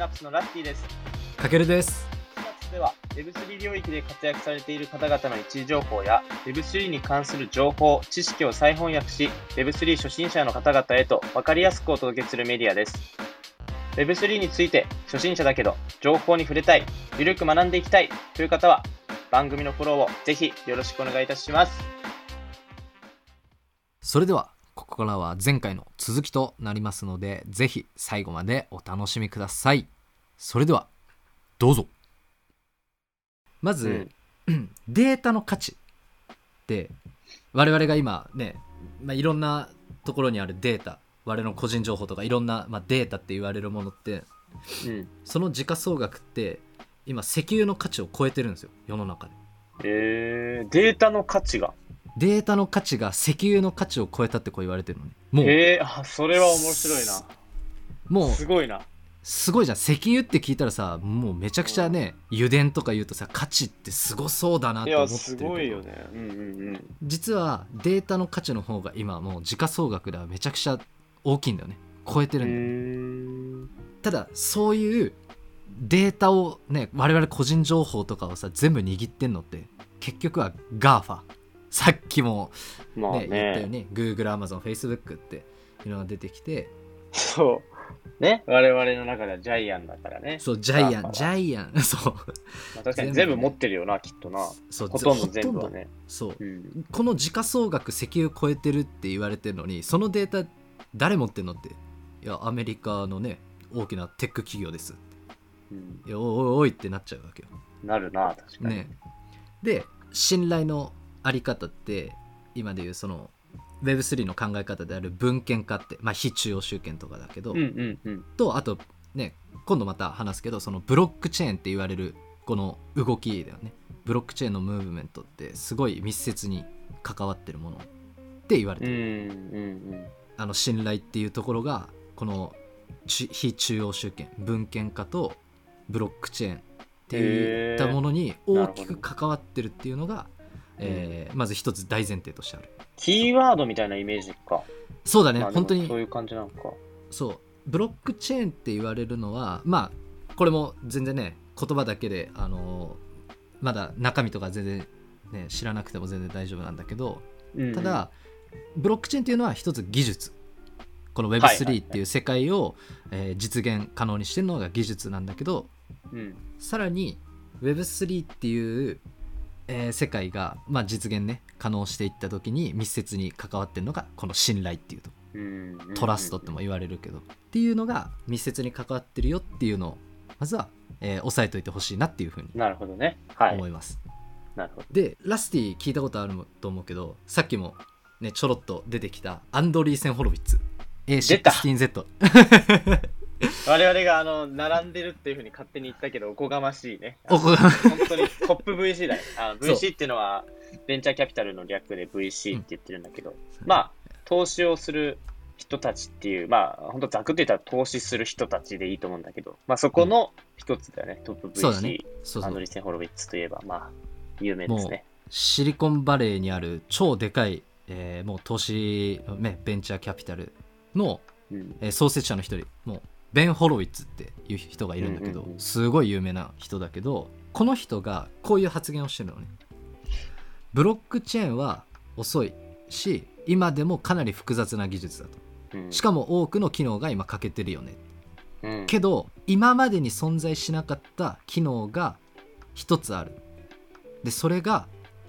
ナプスのラッティです。かけるです。シナプスでは Web3 領域で活躍されている方々の一時情報や Web3 に関する情報、知識を再翻訳し Web3 初心者の方々へと分かりやすくお届けするメディアです。Web3 について初心者だけど情報に触れたい、ゆるく学んでいきたいという方は番組のフォローをぜひよろしくお願いいたします。それではここからは前回の続きとなりますのでぜひ最後までお楽しみください。それではどうぞ。まず、データの価値って我々が今ね、まあ、いろんなところにあるデータ我々の個人情報とかいろんな、まあ、データって言われるものってうん。その時価総額って今石油の価値を超えてるんですよ。世の中で。えー、データの価値が。データの価値が石油の価値を超えたってこう言われてるのねもうえー、あ、それは面白いな。もうすごいな。すごいじゃん石油って聞いたらさもうめちゃくちゃね油田とか言うとさ価値ってすごそうだないと思や、ってるすごいよね。うんうんうん。実はデータの価値の方が今もう時価総額ではめちゃくちゃ大きいんだよね超えてうるんだよ、ーん。ただそういうデータをね我々個人情報とかをさ全部握ってんのって結局は GAFA さっきも、まあね言ったようね。に Google、Amazon、Facebook っていうのが出てきてそう。ね、我々の中ではジャイアンだからね。そうジャイアンジャイアン そうまあ、確かに全部持ってるよな、きっとな。そうほとんど全部はね。そううん。この時価総額石油超えてるって言われてるのにそのデータ誰持ってんのっていやアメリカのね大きなテック企業ですうん、いやおいおいおいってなっちゃうわけよなるな、確かに。ねで信頼のあり方って今でいうその Web3 の考え方である文献化ってまあ非中央集権とかだけど、うんうんうん。とあとね今度また話すけどそのブロックチェーンって言われるこの動きだよね。ブロックチェーンのムーブメントってすごい密接に関わってるものって言われてうんる、うんあの信頼っていうところがこのち非中央集権文献化とブロックチェーンっていったものに大きく関わってるっていうのが、えーまず一つ大前提としてある。キーワードみたいなイメージか。そうだね、本当に。そういう感じなのか。そう。ブロックチェーンって言われるのはまあこれも全然ね言葉だけであのーまだ中身とか全然ね知らなくても全然大丈夫なんだけどうんうん。ただ、ブロックチェーンっていうのは一つ技術。このはいはいは Web3 い。っていう世界を、えー実現可能にしてるのが技術なんだけどうん。さらに Web3 っていう、えー世界が、まあ、実現ね可能していった時に密接に関わってるのがこの信頼っていうと。トラストっても言われるけど、っていうのが密接に関わってるよっていうのをまずは、えー押さえといてほしいなっていうふうになるほどね。はい。思。います、なるほど。でラスティ聞いたことあると思うけどさっきもねちょろっと出てきたアンドリーセン・ホロビッツ。出た。A16Z 我々があの並んでるっていうふうに勝手に言ったけど、おこがましいね。おこがま本当にトップ VC だよ。あ VC っていうのは、ベンチャーキャピタルの略で VC って言ってるんだけど、まあ、投資をする人たちっていう、まあ、本当ざくって言ったら投資する人たちでいいと思うんだけど、まあ、そこの一つだよね、トップそうだ VC、ね。そうそう。アンドリーセン・ホロビッツといえば、まあ、有名ですね。シリコンバレーにある超でかい、えーもう投資、ね、ベンチャーキャピタルの、うん。えー創設者の一人。もうベン・ホロウィッツっていう人がいるんだけど、うんうんうん。すごい有名な人だけどこの人がこういう発言をしてるのね。ブロックチェーンは遅いし今でもかなり複雑な技術だと。うん。しかも多くの機能が今欠けてるよね。うん。けど今までに存在しなかった機能が一つある。でそれが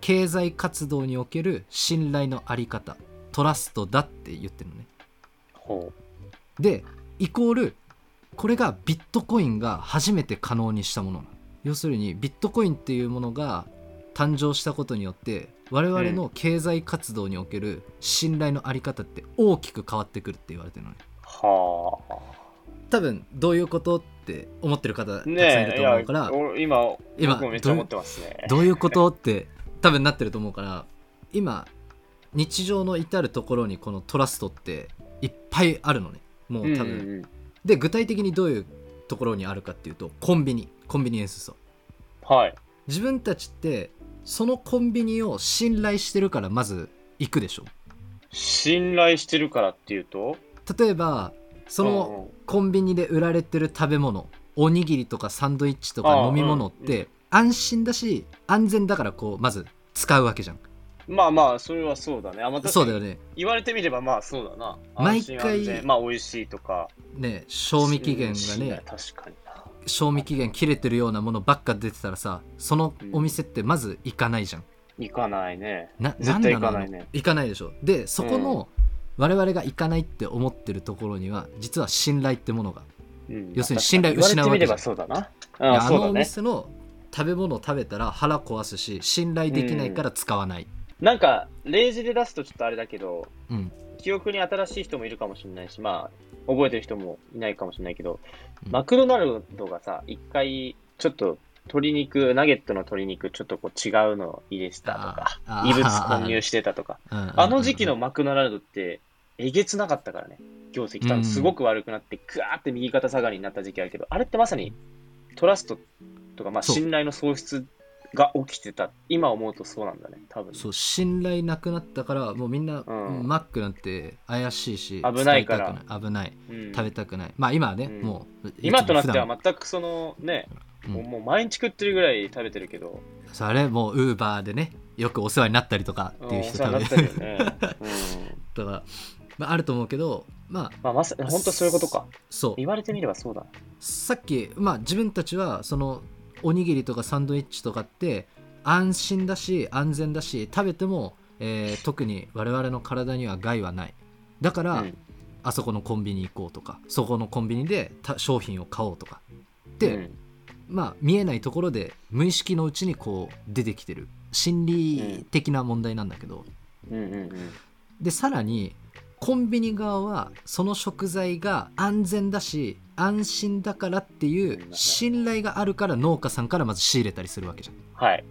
経済活動における信頼のあり方トラストだって言ってるのね。ほでイコールこれがビットコインが初めて可能にしたもの要するにビットコインっていうものが誕生したことによって我々の経済活動における信頼のあり方って大きく変わってくるって言われてるのねう。はあ。多分どういうことって思ってる方たくさんいると思うから、俺今、今僕もめっちゃ思ってますね。どういうことって多分なってると思うから今日常の至る所にこのトラストっていっぱいあるのねもう多分、うんうんうんで具体的にどういうところにあるかっていうとコンビニ。コンビニエンスストアはい。自分たちってそのコンビニを信頼してるからまず行くでしょ？信頼してるからっていうと？例えばそのコンビニで売られてる食べ物おにぎりとかサンドイッチとか飲み物っうんて安心だし安全だからこうまず使うわけじゃんまあまあ、それはそうだね。あ、まあ、ね。そうだよね言われてみればまあそうだな。毎回まあ美味しいとか。ね賞味期限がうんね確かにな。賞味期限切れてるようなものばっか出てたらさそのお店ってまず行かないじゃん行かないね。なん行かないね行かないでしょでそこの我々が行かないって思ってるところには実は信頼ってものがうん要するに信頼失う言わけじゃんばそうだな。あ、あのお。店の食べ物を食べたら腹壊すし信頼できないから使わない、なんか、例示で出すとちょっとあれだけど、うん。記憶に新しい人もいるかもしれないし、まあ、覚えてる人もいないかもしれないけど、うん。マクドナルドがさ、一回、ちょっと、鶏肉、ナゲットの鶏肉、ちょっとこう違うのを入れてたとか異物混入してたとか、あの時期のマクドナルドって、えげつなかったからね。業績。多分すごく悪くなって、ぐわーって右肩下がりになった時期あるけど、あれってまさにトラストとか、まあ信頼の喪失が起きてた。今思うとそうなんだね、多分。ね。そう信頼なくなったからもうみんな、うん。マックなんて怪しいし危ないから。危ない。うん。食べたくない。まあ今はね、うん。もう今となっては全くそのね、うん。もう毎日食ってるぐらい食べてるけど、それもうウーバーでねよくお世話になったりとかっていう人多分。ね。うん。とか、まあ、あると思うけどまあ。まあ、まさに本当そういうことか。そう。言われてみればそうだ。さっき、まあ、自分たちはそのおにぎりとかサンドイッチとかって安心だし安全だし食べても、えー特に我々の体には害はない。だから、うん。あそこのコンビニ行こうとかそこのコンビニでた商品を買おうとかで、うん。まあ見えないところで無意識のうちにこう出てきてる。心理的な問題なんだけど、うんうんうん。でさらにコンビニ側はその食材が安全だし安心だからっていう信頼があるから農家さんからまず仕入れたりするわけじゃん。はい。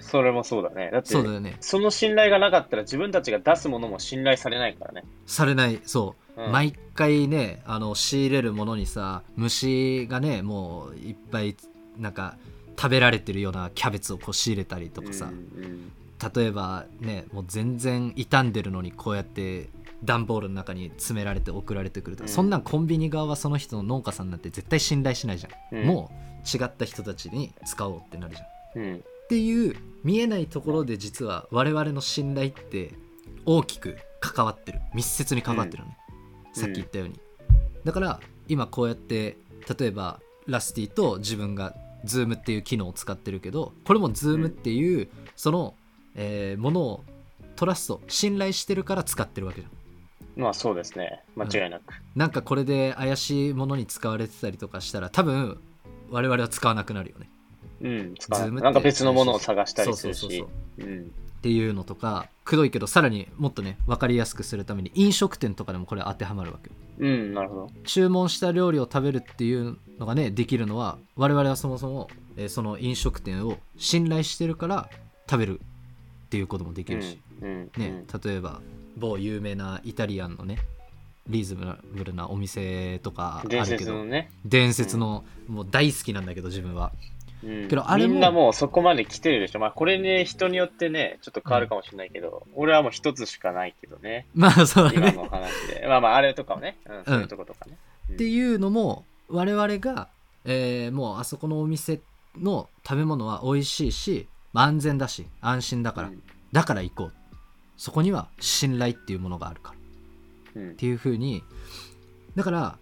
それもそうだね。だって、そうだよね。その信頼がなかったら自分たちが出すものも信頼されないからね。されない。そう、うん。毎回ねあの仕入れるものにさ虫がねもういっぱいなんか食べられてるようなキャベツをこう仕入れたりとかさ、うんうん。例えばねもう全然傷んでるのにこうやって段ボールの中に詰められて送られてくるとか、うん。そんなんコンビニ側はその人の農家さんなんて絶対信頼しないじゃん、うん。もう違った人たちに使おうってなるじゃん。っうん。ていう見えないところで実は我々の信頼って大きく関わってる。密接に関わってるのね、うん。さっき言ったように、だから今こうやって例えばラスティと自分が Zoom っていう機能を使ってるけどこれも Zoom っていう、その、えーものをトラスト信頼してるから使ってるわけじゃんまあそうですね。間違いなく。なんかこれで怪しいものに使われてたりとかしたら多分我々は使わなくなるよねうん、使う Zoom ってなんか別のものを探したりするしそうそうそう。うんっていうのとかくどいけどさらにもっとね分かりやすくするために飲食店とかでもこれ当てはまるわけようん、なるほど。注文した料理を食べるっていうのがねできるのは我々はそもそも、えーその飲食店を信頼してるから食べるっていうこともできるし、うんうんね例えば某有名なイタリアンのねリーズナブルなお店とかあ伝るけど説のね。伝説の、もう大好きなんだけど自分はうんけどあれもみんなもうそこまで来てるでしょ。まあこれね、人によってね、ちょっと変わるかもしれないけど、俺はもう一つしかないけどね。まあそうだね今の話で。まあまあ、あれとかをね。うん、そういうとことかね。うんっていうのも我々が、えーもうあそこのお店の食べ物は美味しいし、まあ安全だし安心だから、うんだから行こうそこには信頼っていうものがあるから。うん。っていう風にだから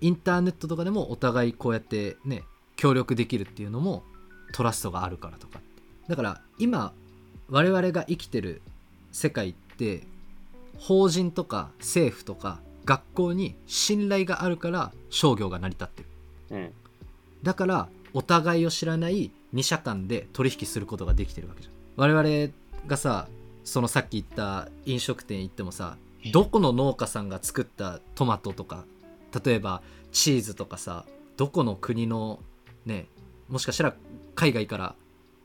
インターネットとかでもお互いこうやってね協力できるっていうのもトラストがあるからとかだから今我々が生きてる世界って法人とか政府とか学校に信頼があるから商業が成り立ってる。うん。だからお互いを知らない二者間で取引することができてるわけじゃん。我々がさそのさっき言った飲食店行ってもさどこの農家さんが作ったトマトとか例えばチーズとかさどこの国のねもしかしたら海外から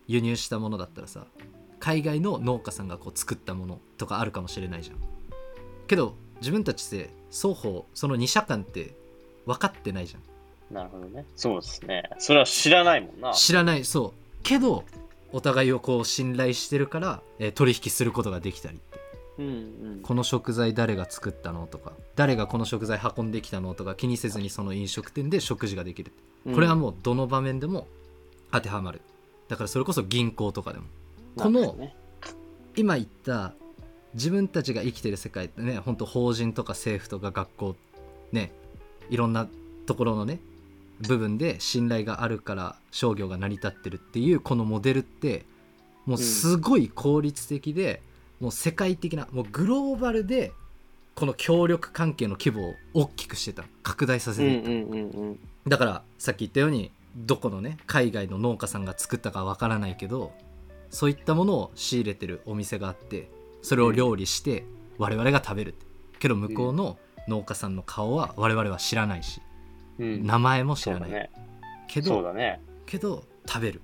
輸入したものだったらさ海外の農家さんがこう作ったものとかあるかもしれないじゃんけど自分たちって双方その二者間って分かってないじゃんなるほどね。そうですね。それは知らないもんな。知らないそうけどお互いをこう信頼してるから、えー取引することができたりって。うんうん。この食材誰が作ったのとか誰がこの食材運んできたのとか気にせずにその飲食店で食事ができる。これはもうどの場面でも当てはまる。だからそれこそ銀行とかでも。この今言った自分たちが生きてる世界ってね本当法人とか政府とか学校ねいろんなところのね部分で信頼があるから商業が成り立ってるっていうこのモデルってもうすごい効率的で、もう世界的なもうグローバルでこの協力関係の規模を大きくしてた拡大させていった、うんうんうんうん。だからさっき言ったようにどこのね海外の農家さんが作ったかわからないけどそういったものを仕入れてるお店があってそれを料理して我々が食べるけど向こうの農家さんの顔は我々は知らないし。うん名前も知らない、ね。けどね。けど食べる。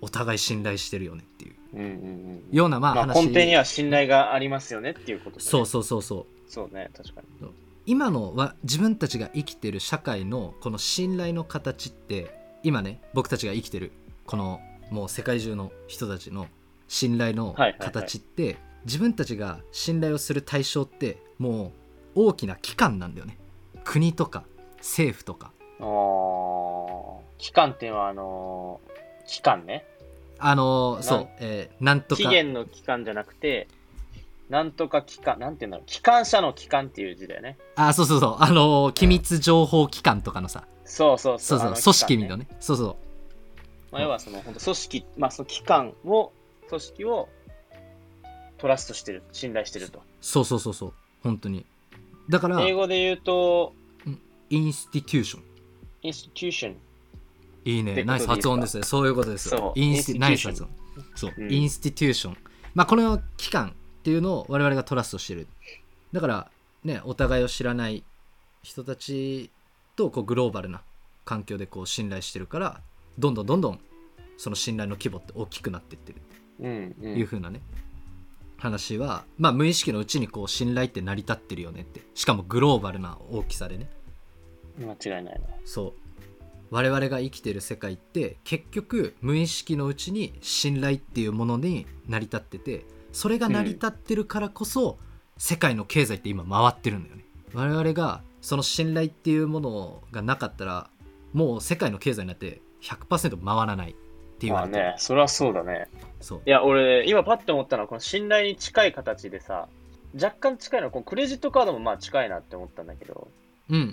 お互い信頼してるよねっていう。うんうんうんようなまあまあ話、根底には信頼がありますよねっていうことだね。そうそうそうそう。そうね確かに。今のは自分たちが生きてる社会のこの信頼の形って今ね僕たちが生きてるこのもう世界中の人たちの信頼のはいはいはい。形って、自分たちが信頼をする対象ってもう大きな機関なんだよね。国とか政府とか。期間っていうのはあのー期間ね。あのーそうなん、えーなんとか。期限の期間じゃなくてなんとか機関なんていうんだろう。機関車の機関っていう字だよね。あそうそうそう。あのー機密情報機関とかのさ。そうそうそう。そうあの組織みのね。そうそう。まあ、要はその本当組織まあその機関を組織をtrust してる信頼してると。そうそうそうそう。本当に。だから英語で言うと institution。 institution。いいね。ナイス発音ですね。そういうことです insti ナイス発音。そう、うん。 institution。まあこの機関っていうのを我々が trust してる。だからねお互いを知らない人たちとこうグローバルな環境でこう信頼してるからどんどんどんどんその信頼の規模って大きくなっていってる。うんうというん風なね、話はまあ無意識のうちにこう信頼って成り立ってるよねって。しかもグローバルな大きさでね間違いないな。そう。我々が生きてる世界って結局無意識のうちに信頼っていうものに成り立っててそれが成り立ってるからこそ、世界の経済って今回ってるんだよね。我々がその信頼っていうものがなかったらもう世界の経済になって100%回らないって言まあわれてる、ねそれはそうだね。そう。いや俺今パッて思ったのはこの信頼に近い形でさ若干近いのはこのクレジットカードもまあ近いなって思ったんだけどうんうんうん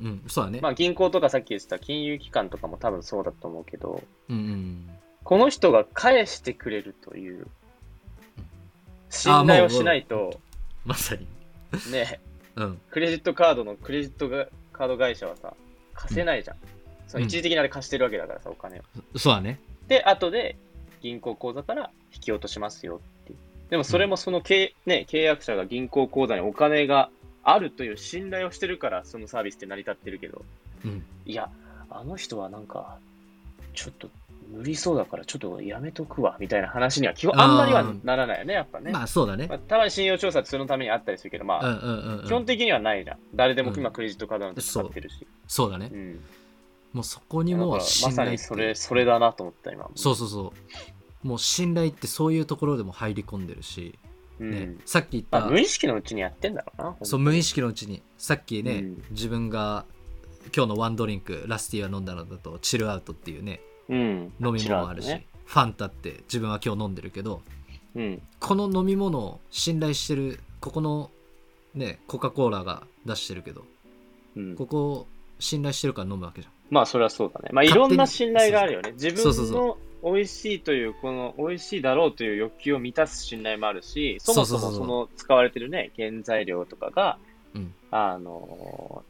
うんうんそうだね、まあ銀行とかさっき言ってた金融機関とかも多分そうだと思うけどうんうんこの人が返してくれるという信頼をしないとまさに。ね。うん。クレジットカードのクレジットがカード会社はさ貸せないじゃん、その一時的にあれ貸してるわけだからさお金を。そうだね。で後で銀行口座から引き落としますよって。でもそれもその契,、ね、契約者が銀行口座にお金があるという信頼をしてるからそのサービスって成り立ってるけど。うん。いやあの人はなんかちょっと無理そうだからちょっとやめとくわみたいな話には基本あんまりはならないよねやっぱね、まあそうだね。まあ、たまに信用調査ってそのためにあったりするけどまあ、うんうんうんうん。基本的にはないじゃん誰でもうん今クレジットカードなんて使ってるし、そうだね。うん。もうそこにもまさ信頼って。にそれそれだなと思った今。そうそうそう。もう信頼ってそういうところでも入り込んでるし、うん。ね。さっき言った、まあ、無意識のうちにやってんだろうなそう無意識のうちに。さっきね、うん。自分が今日のワンドリンクラスティは飲んだのだとチルアウトっていうねうん。飲み物あるし、ね。ファンタって自分は今日飲んでるけどうん。この飲み物を信頼してるここのねコカ・コーラが出してるけどうん。ここを信頼してるから飲むわけじゃん。まあそれはそうだね。まあいろんな信頼があるよね。自そうそう。そ分の美味しいというこの美味しいだろうという欲求を満たす信頼もあるしそもそもその使われてるね原材料とかが、うん。あの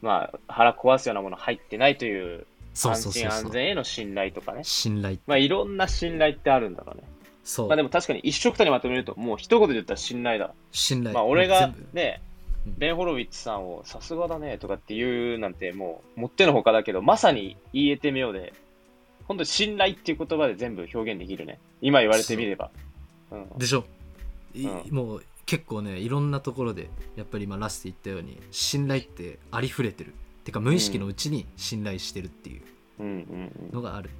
まあ腹壊すようなもの入ってないという安心安全への信頼とかね。信頼まあいろんな信頼ってあるんだろうね。そう、まあでも確かに一緒くたにまとめるともう一言で言ったら信頼だ信頼。まあ俺がねうん、ベン・ホロウィッツさんをさすがだねとかって言うなんてもうもってのほかだけど、まさに言えてみようで、本当に信頼っていう言葉で全部表現できるね。今言われてみれば。うん、でしょ、いうん。もう結構ねいろんなところでやっぱり今ラスト言ったように信頼ってありふれてる。てか無意識のうちに信頼してるっていう。のがある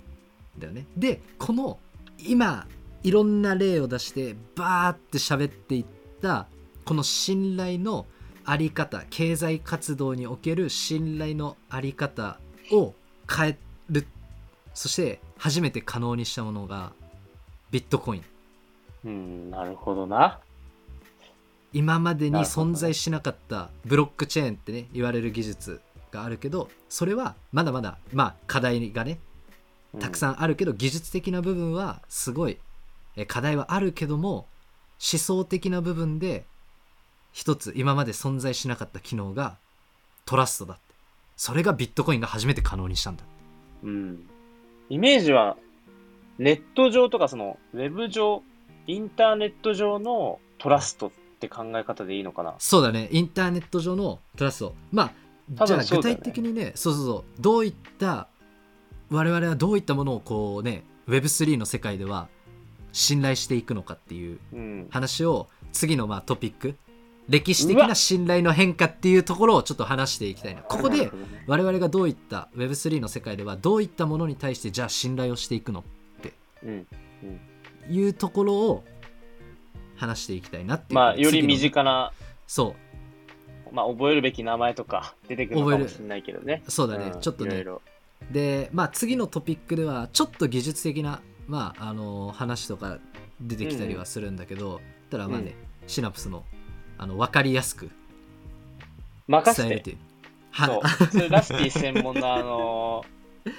んだよね、でこの今いろんな例を出してバーって喋っていったこの信頼のあり方経済活動における信頼のあり方を変えるそして初めて可能にしたものがビットコイン。うん、なるほどな。今までに存在しなかったブロックチェーンってね言われる技術があるけどそれはまだまだまあ課題がねたくさんあるけど、技術的な部分はすごいえ課題はあるけども思想的な部分で一つ今まで存在しなかった機能がトラストだって。それがビットコインが初めて可能にしたんだうん。うん。イメージは、ネット上とか、その、ウェブ上、インターネット上のトラストって考え方でいいのかな？そうだねインターネット上のトラストまあ多じゃあ具体的にねそうそうそうどういった我々はどういったものをこうね Web3 の世界では信頼していくのかっていううん。話を次のまあトピック歴史的な信頼の変化っていうところをちょっと話していきたいな。ここで我々がどういった Web3 の世界ではどういったものに対してじゃあ信頼をしていくのうん。いうところを話していきたいなっていうまあ、より身近な、そう。まあ、覚えるべき名前とか出てくるのかもしれないけどね。そうだね、んちょっとね。いろいろ。でまあ次のトピックではちょっと技術的なまああの話とか出てきたりはするんだけど、ただまあね、シナプスのあの分かりやすく任せて。伝えるっていそれラスティ専門のあの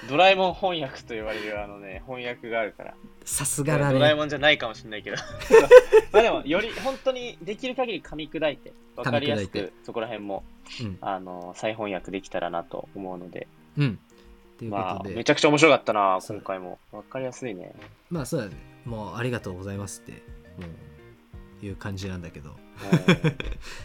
ドラえもん翻訳と言われるあのね、翻訳があるから。さすがだドラえねもんじゃないかもしれないけど。まあでも、より本当にできる限り噛み砕いて、わかりやすくそこら辺も、うん、あの、再翻訳できたらなと思うので、うん、まあ、めちゃくちゃ面白かったな、今回も。わかりやすいね。まあそうだね。もうありがとうございますってもういう感じなんだけど。うん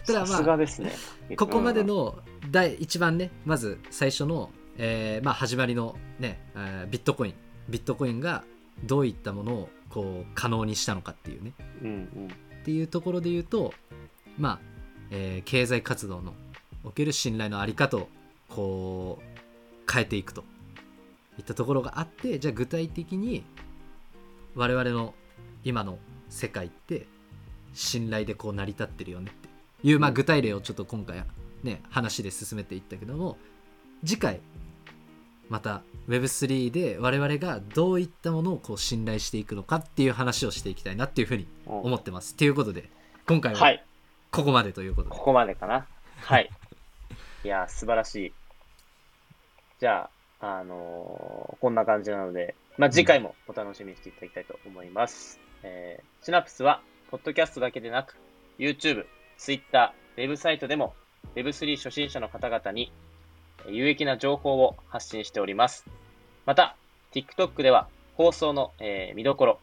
ただまあがですね。ここまでの第一番ねまず最初の、えーまあ、始まりのね、えービットコインビットコインがどういったものをこう可能にしたのかっていうねうんうん。っていうところで言うとまあ、えー経済活動のおける信頼のあり方をこう変えていくといったところがあってじゃあ具体的に我々の今の世界って信頼でこう成り立ってるよねっていう、まあ、具体例をちょっと今回ね話で進めていったけども次回また Web3 で我々がどういったものをこう信頼していくのかっていう話をしていきたいなっていうふうに思ってます。ということで今回は。はいここまでということで、ここまでかな。はい。いや、素晴らしい。じゃあ、あのーこんな感じなので、まあ、次回もお楽しみにしていただきたいと思います。えーシナプスは、ポッドキャストだけでなく、YouTube、Twitter、ウェブサイトでも Web3 初心者の方々に有益な情報を発信しております。また、TikTok では放送の、えー見どころ、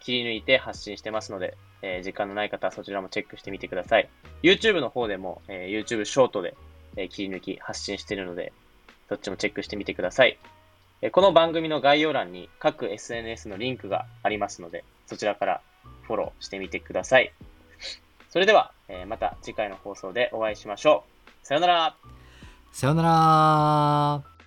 切り抜いて発信してますので、えー時間のない方はそちらもチェックしてみてください。YouTube の方でも、えー YouTube ショートで、え切り抜き発信してるので、そっちもチェックしてみてください。えこの番組の概要欄に各 SNS のリンクがありますので、そちらからフォローしてみてください。それでは、えーまた次回の放送でお会いしましょう。さよならさよなら